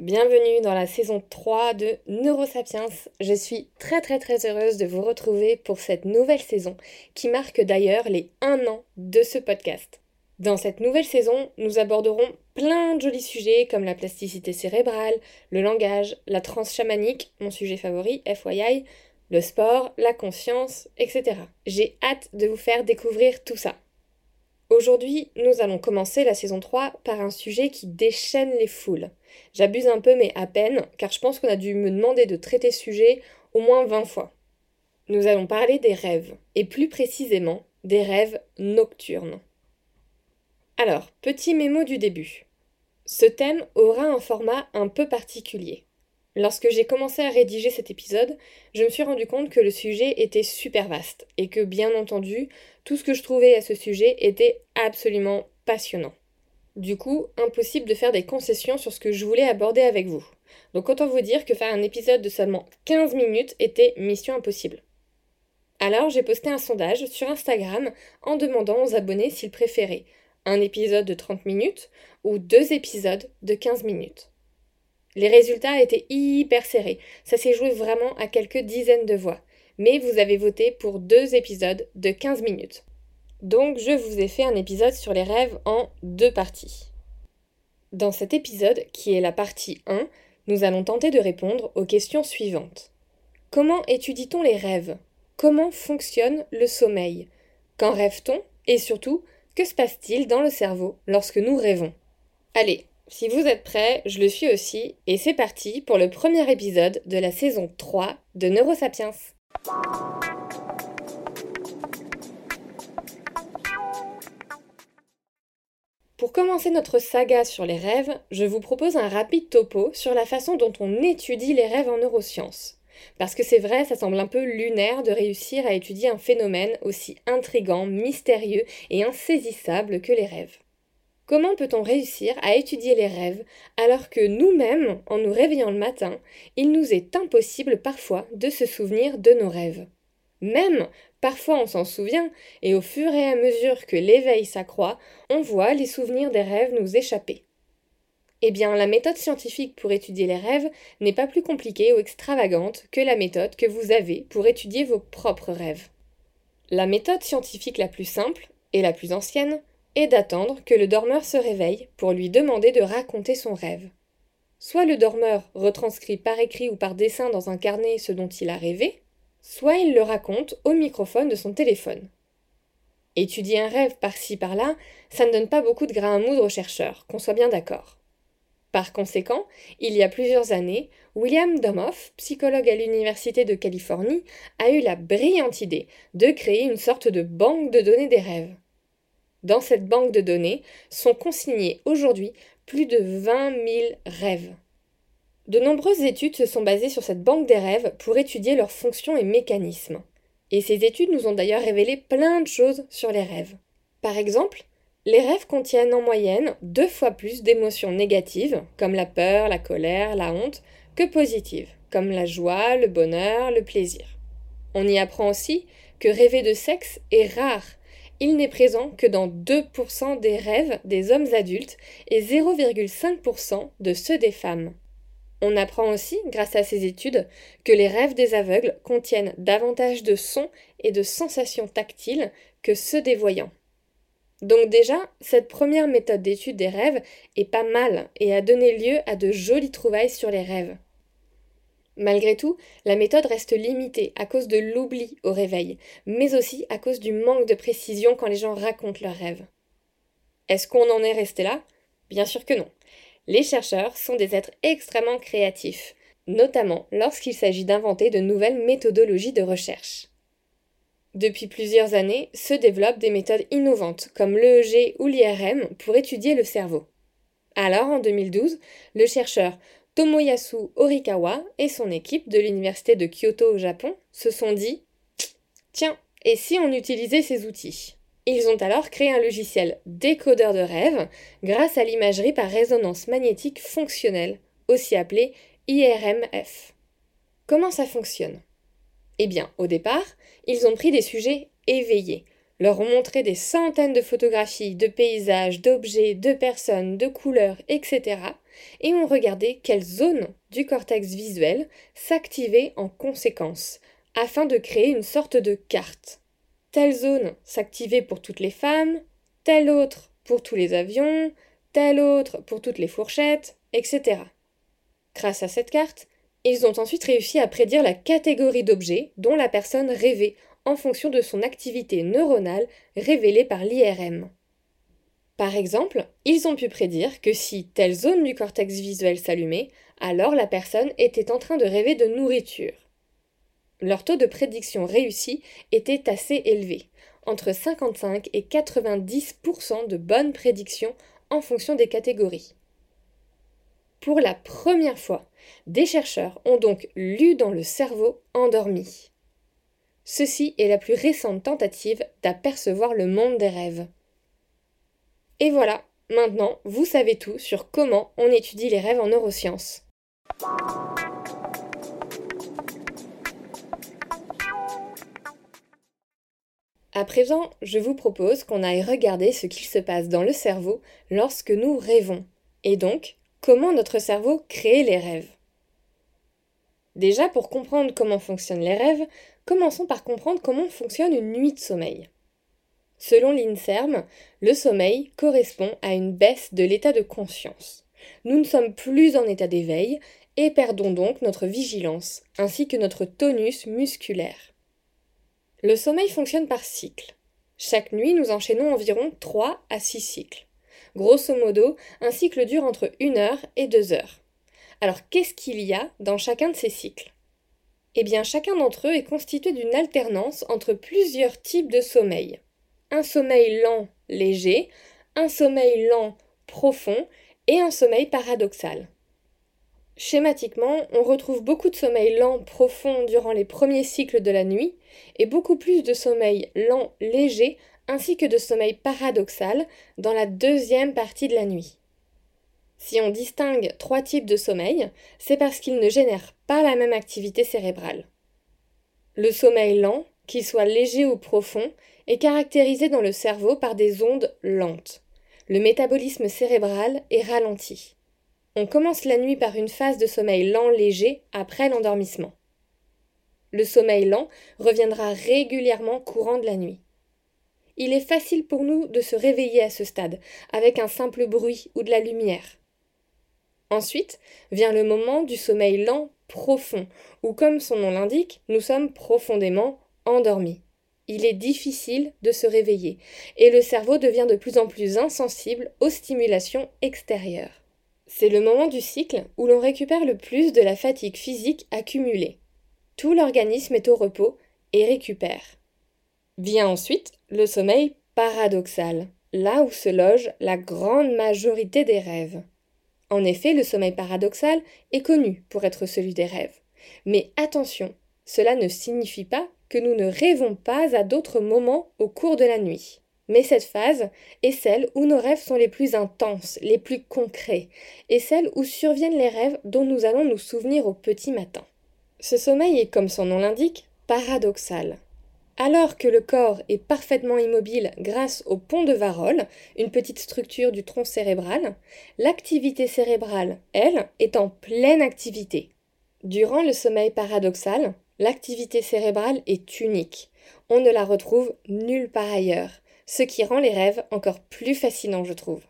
Bienvenue dans la saison 3 de Neurosapiens. Je suis très très très heureuse de vous retrouver pour cette nouvelle saison qui marque d'ailleurs les 1 an de ce podcast. Dans cette nouvelle saison, nous aborderons plein de jolis sujets comme la plasticité cérébrale, le langage, la transe chamanique, mon sujet favori, FYI, le sport, la conscience, etc. J'ai hâte de vous faire découvrir tout ça. Aujourd'hui, nous allons commencer la saison 3 par un sujet qui déchaîne les foules. J'abuse un peu mais à peine, car je pense qu'on a dû me demander de traiter ce sujet au moins 20 fois. Nous allons parler des rêves, et plus précisément des rêves nocturnes. Alors, petit mémo du début. Ce thème aura un format un peu particulier. Lorsque j'ai commencé à rédiger cet épisode, je me suis rendu compte que le sujet était super vaste et que bien entendu, tout ce que je trouvais à ce sujet était absolument passionnant. Du coup, impossible de faire des concessions sur ce que je voulais aborder avec vous. Donc autant vous dire que faire un épisode de seulement 15 minutes était mission impossible. Alors j'ai posté un sondage sur Instagram en demandant aux abonnés s'ils préféraient un épisode de 30 minutes ou deux épisodes de 15 minutes. Les résultats étaient hyper serrés, ça s'est joué vraiment à quelques dizaines de voix, mais vous avez voté pour deux épisodes de 15 minutes. Donc je vous ai fait un épisode sur les rêves en deux parties. Dans cet épisode, qui est la partie 1, nous allons tenter de répondre aux questions suivantes. Comment étudie-t-on les rêves? Comment fonctionne le sommeil? Quand rêve-t-on? Et surtout, que se passe-t-il dans le cerveau lorsque nous rêvons? Allez, si vous êtes prêts, je le suis aussi, et c'est parti pour le premier épisode de la saison 3 de Neurosapiens. Pour commencer notre saga sur les rêves, je vous propose un rapide topo sur la façon dont on étudie les rêves en neurosciences. Parce que c'est vrai, ça semble un peu lunaire de réussir à étudier un phénomène aussi intrigant, mystérieux et insaisissable que les rêves. Comment peut-on réussir à étudier les rêves alors que nous-mêmes, en nous réveillant le matin, il nous est impossible parfois de se souvenir de nos rêves? Même, parfois on s'en souvient, et au fur et à mesure que l'éveil s'accroît, on voit les souvenirs des rêves nous échapper. Eh bien, la méthode scientifique pour étudier les rêves n'est pas plus compliquée ou extravagante que la méthode que vous avez pour étudier vos propres rêves. La méthode scientifique la plus simple, et la plus ancienne, et d'attendre que le dormeur se réveille pour lui demander de raconter son rêve. Soit le dormeur retranscrit par écrit ou par dessin dans un carnet ce dont il a rêvé, soit il le raconte au microphone de son téléphone. Étudier un rêve par-ci par-là, ça ne donne pas beaucoup de grains à moudre aux chercheurs, qu'on soit bien d'accord. Par conséquent, il y a plusieurs années, William Domoff, psychologue à l'Université de Californie, a eu la brillante idée de créer une sorte de banque de données des rêves. Dans cette banque de données sont consignés aujourd'hui plus de 20 000 rêves. De nombreuses études se sont basées sur cette banque des rêves pour étudier leurs fonctions et mécanismes. Et ces études nous ont d'ailleurs révélé plein de choses sur les rêves. Par exemple, les rêves contiennent en moyenne deux fois plus d'émotions négatives, comme la peur, la colère, la honte, que positives, comme la joie, le bonheur, le plaisir. On y apprend aussi que rêver de sexe est rare il n'est présent que dans 2% des rêves des hommes adultes et 0,5% de ceux des femmes. On apprend aussi, grâce à ces études, que les rêves des aveugles contiennent davantage de sons et de sensations tactiles que ceux des voyants. Donc déjà, cette première méthode d'étude des rêves est pas mal et a donné lieu à de jolies trouvailles sur les rêves. Malgré tout, la méthode reste limitée à cause de l'oubli au réveil, mais aussi à cause du manque de précision quand les gens racontent leurs rêves. Est-ce qu'on en est resté là? Bien sûr que non. Les chercheurs sont des êtres extrêmement créatifs, notamment lorsqu'il s'agit d'inventer de nouvelles méthodologies de recherche. Depuis plusieurs années se développent des méthodes innovantes comme l'EEG ou l'IRM pour étudier le cerveau. Alors, en 2012, le chercheur Tomoyasu Orikawa et son équipe de l'université de Kyoto au Japon se sont dit Tiens, et si on utilisait ces outils? Ils ont alors créé un logiciel décodeur de rêve grâce à l'imagerie par résonance magnétique fonctionnelle, aussi appelée IRMF. Comment ça fonctionne? Eh bien, au départ, ils ont pris des sujets éveillés, leur ont montré des centaines de photographies, de paysages, d'objets, de personnes, de couleurs, etc. et ont regardé quelles zones du cortex visuel s'activaient en conséquence, afin de créer une sorte de carte. Telle zone s'activait pour toutes les femmes, telle autre pour tous les avions, telle autre pour toutes les fourchettes, etc. Grâce à cette carte, ils ont ensuite réussi à prédire la catégorie d'objets dont la personne rêvait en fonction de son activité neuronale révélée par l'IRM. Par exemple, ils ont pu prédire que si telle zone du cortex visuel s'allumait, alors la personne était en train de rêver de nourriture. Leur taux de prédiction réussi était assez élevé, entre 55 et 90% de bonnes prédictions en fonction des catégories. Pour la première fois, des chercheurs ont donc lu dans le cerveau endormi. Ceci est la plus récente tentative d'apercevoir le monde des rêves. Et voilà, maintenant vous savez tout sur comment on étudie les rêves en neurosciences. À présent, je vous propose qu'on aille regarder ce qu'il se passe dans le cerveau lorsque nous rêvons, et donc comment notre cerveau crée les rêves. Déjà, pour comprendre comment fonctionnent les rêves, commençons par comprendre comment fonctionne une nuit de sommeil. Selon l'INSERM, le sommeil correspond à une baisse de l'état de conscience. Nous ne sommes plus en état d'éveil et perdons donc notre vigilance, ainsi que notre tonus musculaire. Le sommeil fonctionne par cycle. Chaque nuit, nous enchaînons environ 3 à 6 cycles. Grosso modo, un cycle dure entre 1 heure et 2 heures. Alors qu'est-ce qu'il y a dans chacun de ces cycles? Eh bien chacun d'entre eux est constitué d'une alternance entre plusieurs types de sommeil. Un sommeil lent, léger, un sommeil lent, profond et un sommeil paradoxal. Schématiquement, on retrouve beaucoup de sommeil lent profond durant les premiers cycles de la nuit et beaucoup plus de sommeil lent léger ainsi que de sommeil paradoxal dans la deuxième partie de la nuit. Si on distingue trois types de sommeil, c'est parce qu'ils ne génèrent pas la même activité cérébrale. Le sommeil lent, qu'il soit léger ou profond, est caractérisé dans le cerveau par des ondes lentes. Le métabolisme cérébral est ralenti. On commence la nuit par une phase de sommeil lent léger après l'endormissement. Le sommeil lent reviendra régulièrement courant de la nuit. Il est facile pour nous de se réveiller à ce stade, avec un simple bruit ou de la lumière. Ensuite vient le moment du sommeil lent profond, où comme son nom l'indique, nous sommes profondément endormis. Il est difficile de se réveiller, et le cerveau devient de plus en plus insensible aux stimulations extérieures. C'est le moment du cycle où l'on récupère le plus de la fatigue physique accumulée. Tout l'organisme est au repos et récupère. Vient ensuite le sommeil paradoxal, là où se loge la grande majorité des rêves. En effet, le sommeil paradoxal est connu pour être celui des rêves. Mais attention, cela ne signifie pas que nous ne rêvons pas à d'autres moments au cours de la nuit. Mais cette phase est celle où nos rêves sont les plus intenses, les plus concrets, et celle où surviennent les rêves dont nous allons nous souvenir au petit matin. Ce sommeil est, comme son nom l'indique, paradoxal. Alors que le corps est parfaitement immobile grâce au pont de Varol, une petite structure du tronc cérébral, l'activité cérébrale, elle, est en pleine activité. Durant le sommeil paradoxal, l'activité cérébrale est unique. On ne la retrouve nulle part ailleurs, ce qui rend les rêves encore plus fascinants, je trouve.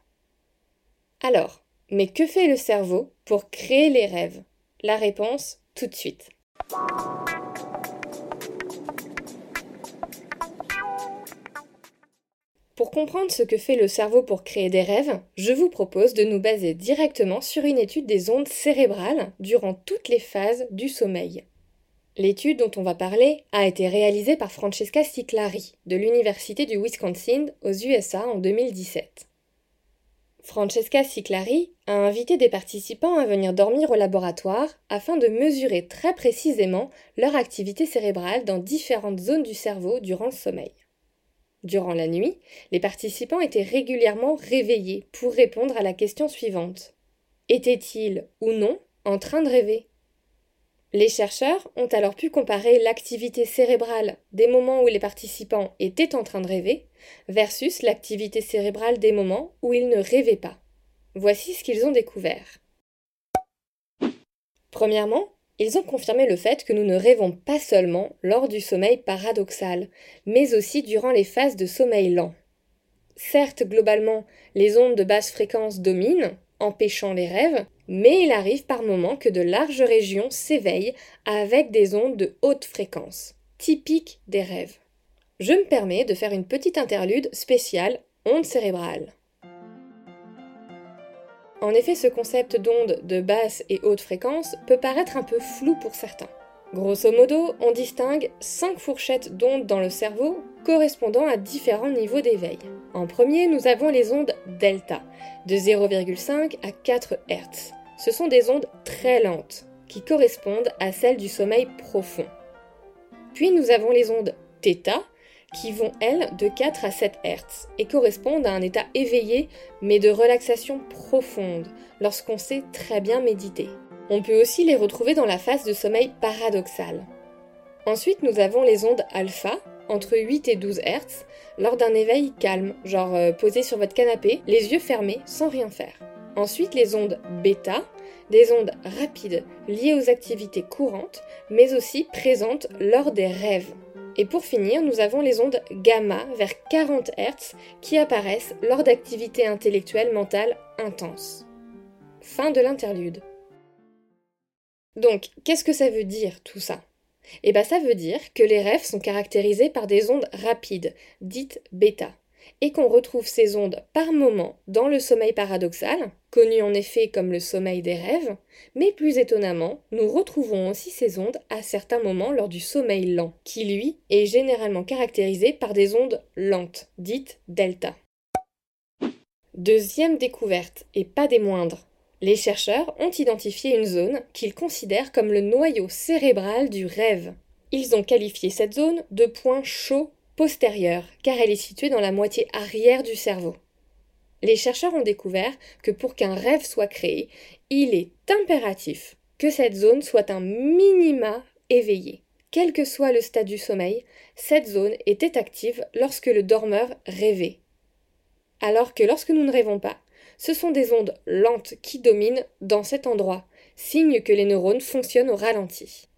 Alors, mais que fait le cerveau pour créer les rêves? La réponse tout de suite. Pour comprendre ce que fait le cerveau pour créer des rêves, je vous propose de nous baser directement sur une étude des ondes cérébrales durant toutes les phases du sommeil. L'étude dont on va parler a été réalisée par Francesca Ciclari de l'Université du Wisconsin aux USA en 2017. Francesca Ciclari a invité des participants à venir dormir au laboratoire afin de mesurer très précisément leur activité cérébrale dans différentes zones du cerveau durant le sommeil. Durant la nuit, les participants étaient régulièrement réveillés pour répondre à la question suivante. Étaient-ils ou non en train de rêver? Les chercheurs ont alors pu comparer l'activité cérébrale des moments où les participants étaient en train de rêver versus l'activité cérébrale des moments où ils ne rêvaient pas. Voici ce qu'ils ont découvert. Premièrement, ils ont confirmé le fait que nous ne rêvons pas seulement lors du sommeil paradoxal, mais aussi durant les phases de sommeil lent. Certes, globalement, les ondes de basse fréquence dominent, empêchant les rêves, mais il arrive par moments que de larges régions s'éveillent avec des ondes de haute fréquence, typiques des rêves. Je me permets de faire une petite interlude spéciale ondes cérébrales. En effet, ce concept d'onde de basse et haute fréquence peut paraître un peu flou pour certains. Grosso modo, on distingue 5 fourchettes d'ondes dans le cerveau correspondant à différents niveaux d'éveil. En premier, nous avons les ondes delta, de 0,5 à 4 Hz. Ce sont des ondes très lentes, qui correspondent à celles du sommeil profond. Puis nous avons les ondes θ, qui vont, elles, de 4 à 7 Hz et correspondent à un état éveillé mais de relaxation profonde lorsqu'on sait très bien méditer. On peut aussi les retrouver dans la phase de sommeil paradoxal. Ensuite, nous avons les ondes alpha, entre 8 et 12 Hz, lors d'un éveil calme, genre euh, posé sur votre canapé, les yeux fermés, sans rien faire. Ensuite, les ondes bêta, des ondes rapides liées aux activités courantes, mais aussi présentes lors des rêves. Et pour finir, nous avons les ondes gamma vers 40 Hz qui apparaissent lors d'activités intellectuelles mentales intenses. Fin de l'interlude. Donc, qu'est-ce que ça veut dire tout ça? Eh bien, ça veut dire que les rêves sont caractérisés par des ondes rapides, dites bêta et qu'on retrouve ces ondes par moments dans le sommeil paradoxal, connu en effet comme le sommeil des rêves, mais plus étonnamment, nous retrouvons aussi ces ondes à certains moments lors du sommeil lent, qui lui est généralement caractérisé par des ondes lentes, dites delta. Deuxième découverte, et pas des moindres. Les chercheurs ont identifié une zone qu'ils considèrent comme le noyau cérébral du rêve. Ils ont qualifié cette zone de point chaud postérieure, car elle est située dans la moitié arrière du cerveau. Les chercheurs ont découvert que pour qu'un rêve soit créé, il est impératif que cette zone soit un minima éveillé. Quel que soit le stade du sommeil, cette zone était active lorsque le dormeur rêvait. Alors que lorsque nous ne rêvons pas, ce sont des ondes lentes qui dominent dans cet endroit, signe que les neurones fonctionnent au ralenti.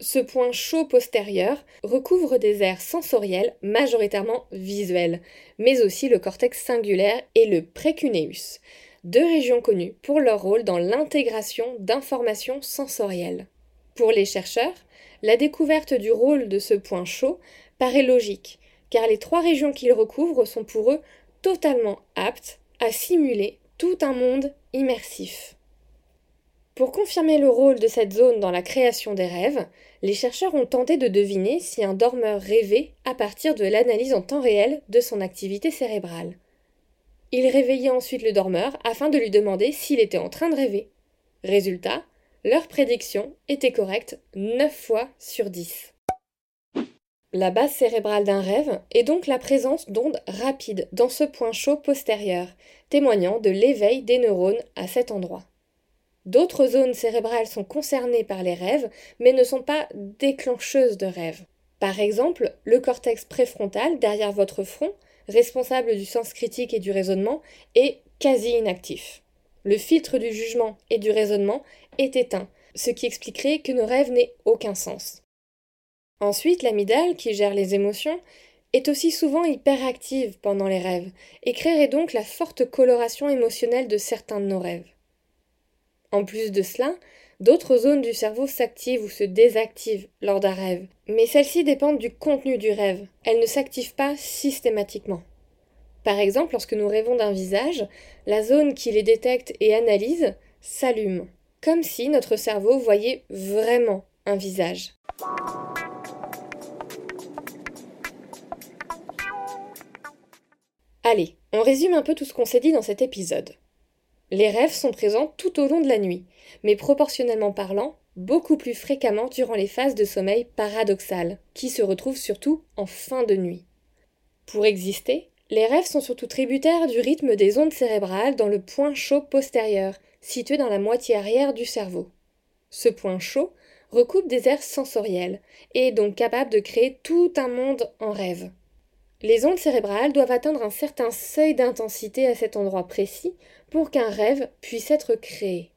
Ce point chaud postérieur recouvre des aires sensorielles majoritairement visuelles, mais aussi le cortex singulaire et le précuneus, deux régions connues pour leur rôle dans l'intégration d'informations sensorielles. Pour les chercheurs, la découverte du rôle de ce point chaud paraît logique, car les trois régions qu'il recouvre sont pour eux totalement aptes à simuler tout un monde immersif. Pour confirmer le rôle de cette zone dans la création des rêves, les chercheurs ont tenté de deviner si un dormeur rêvait à partir de l'analyse en temps réel de son activité cérébrale. Ils réveillaient ensuite le dormeur afin de lui demander s'il était en train de rêver. Résultat, leur prédiction était correcte 9 fois sur 10. La base cérébrale d'un rêve est donc la présence d'ondes rapides dans ce point chaud postérieur, témoignant de l'éveil des neurones à cet endroit. D'autres zones cérébrales sont concernées par les rêves, mais ne sont pas déclencheuses de rêves. Par exemple, le cortex préfrontal derrière votre front, responsable du sens critique et du raisonnement, est quasi inactif. Le filtre du jugement et du raisonnement est éteint, ce qui expliquerait que nos rêves n'aient aucun sens. Ensuite, l'amygdale, qui gère les émotions, est aussi souvent hyperactive pendant les rêves et créerait donc la forte coloration émotionnelle de certains de nos rêves. En plus de cela, d'autres zones du cerveau s'activent ou se désactivent lors d'un rêve, mais celles-ci dépendent du contenu du rêve. Elles ne s'activent pas systématiquement. Par exemple, lorsque nous rêvons d'un visage, la zone qui les détecte et analyse s'allume, comme si notre cerveau voyait vraiment un visage. Allez, on résume un peu tout ce qu'on s'est dit dans cet épisode. Les rêves sont présents tout au long de la nuit, mais proportionnellement parlant, beaucoup plus fréquemment durant les phases de sommeil paradoxal, qui se retrouvent surtout en fin de nuit. Pour exister, les rêves sont surtout tributaires du rythme des ondes cérébrales dans le point chaud postérieur, situé dans la moitié arrière du cerveau. Ce point chaud recoupe des aires sensorielles et est donc capable de créer tout un monde en rêve. Les ondes cérébrales doivent atteindre un certain seuil d'intensité à cet endroit précis pour qu'un rêve puisse être créé.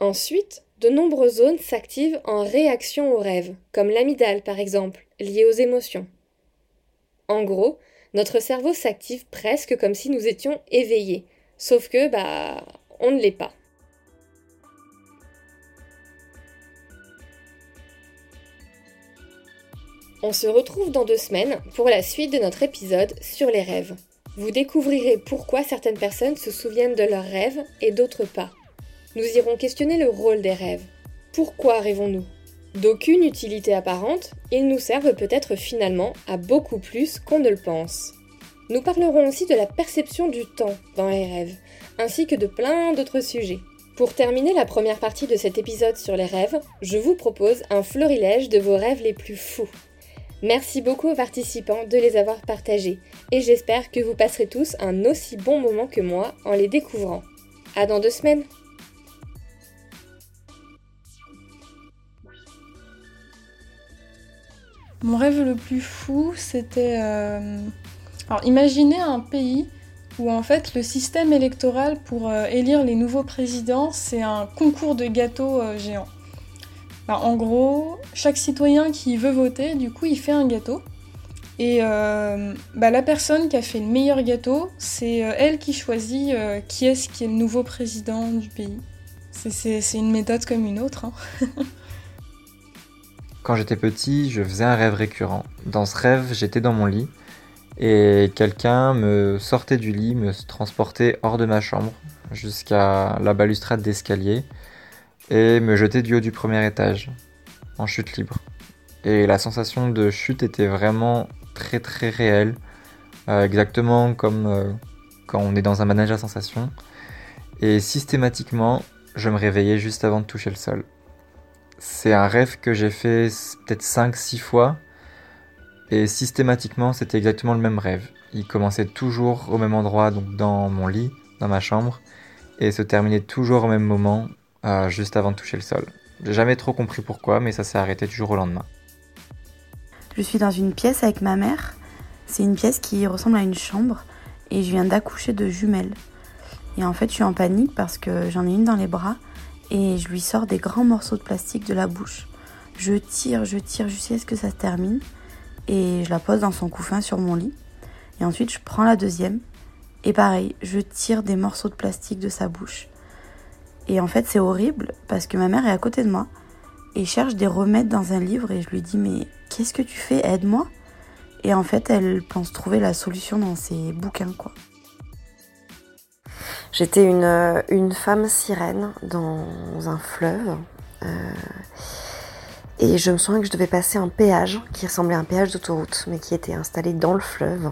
Ensuite, de nombreuses zones s'activent en réaction au rêve, comme l'amygdale par exemple, liée aux émotions. En gros, notre cerveau s'active presque comme si nous étions éveillés, sauf que, bah, on ne l'est pas. On se retrouve dans deux semaines pour la suite de notre épisode sur les rêves. Vous découvrirez pourquoi certaines personnes se souviennent de leurs rêves et d'autres pas. Nous irons questionner le rôle des rêves. Pourquoi rêvons-nous? D'aucune utilité apparente, ils nous servent peut-être finalement à beaucoup plus qu'on ne le pense. Nous parlerons aussi de la perception du temps dans les rêves, ainsi que de plein d'autres sujets. Pour terminer la première partie de cet épisode sur les rêves, je vous propose un florilège de vos rêves les plus fous. Merci beaucoup aux participants de les avoir partagés et j'espère que vous passerez tous un aussi bon moment que moi en les découvrant. À dans deux semaines! Mon rêve le plus fou, c'était. Euh, alors, imaginez un pays où en fait le système électoral pour euh, élire les nouveaux présidents, c'est un concours de gâteaux euh, géants. Bah, en gros, chaque citoyen qui veut voter, du coup, il fait un gâteau. Et euh, bah, la personne qui a fait le meilleur gâteau, c'est euh, elle qui choisit euh, qui est-ce qui est le nouveau président du pays. C'est une méthode comme une autre. Hein. Quand j'étais petit, je faisais un rêve récurrent. Dans ce rêve, j'étais dans mon lit et quelqu'un me sortait du lit, me transportait hors de ma chambre jusqu'à la balustrade d'escalier et me jeter du haut du premier étage, en chute libre. Et la sensation de chute était vraiment très très réelle, euh, exactement comme euh, quand on est dans un manège à sensations. Et systématiquement, je me réveillais juste avant de toucher le sol. C'est un rêve que j'ai fait peut-être 5-6 fois, et systématiquement, c'était exactement le même rêve. Il commençait toujours au même endroit, donc dans mon lit, dans ma chambre, et se terminait toujours au même moment, euh, juste avant de toucher le sol. J'ai jamais trop compris pourquoi, mais ça s'est arrêté toujours au lendemain. Je suis dans une pièce avec ma mère. C'est une pièce qui ressemble à une chambre et je viens d'accoucher de jumelles. Et en fait, je suis en panique parce que j'en ai une dans les bras et je lui sors des grands morceaux de plastique de la bouche. Je tire, je tire jusqu'à ce que ça se termine et je la pose dans son couffin sur mon lit. Et ensuite, je prends la deuxième et pareil, je tire des morceaux de plastique de sa bouche. Et en fait, c'est horrible parce que ma mère est à côté de moi et cherche des remèdes dans un livre et je lui dis mais qu'est-ce que tu fais? Aide-moi. Et en fait, elle pense trouver la solution dans ses bouquins quoi. J'étais une, femme sirène dans un fleuve. Euh, et je me souviens que je devais passer un péage qui ressemblait à un péage d'autoroute, mais qui était installé dans le fleuve.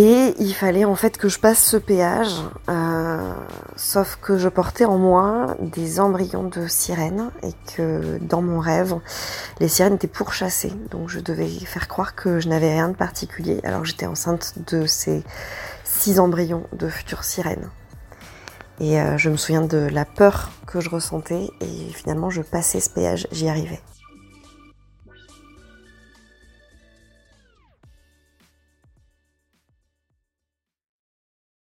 Et il fallait en fait que je passe ce péage, euh, sauf que je portais en moi des embryons de sirènes et que dans mon rêve, les sirènes étaient pourchassées. Donc je devais faire croire que je n'avais rien de particulier alors j'étais enceinte de ces six embryons de futures sirènes. Et euh, je me souviens de la peur que je ressentais et finalement je passais ce péage, j'y arrivais.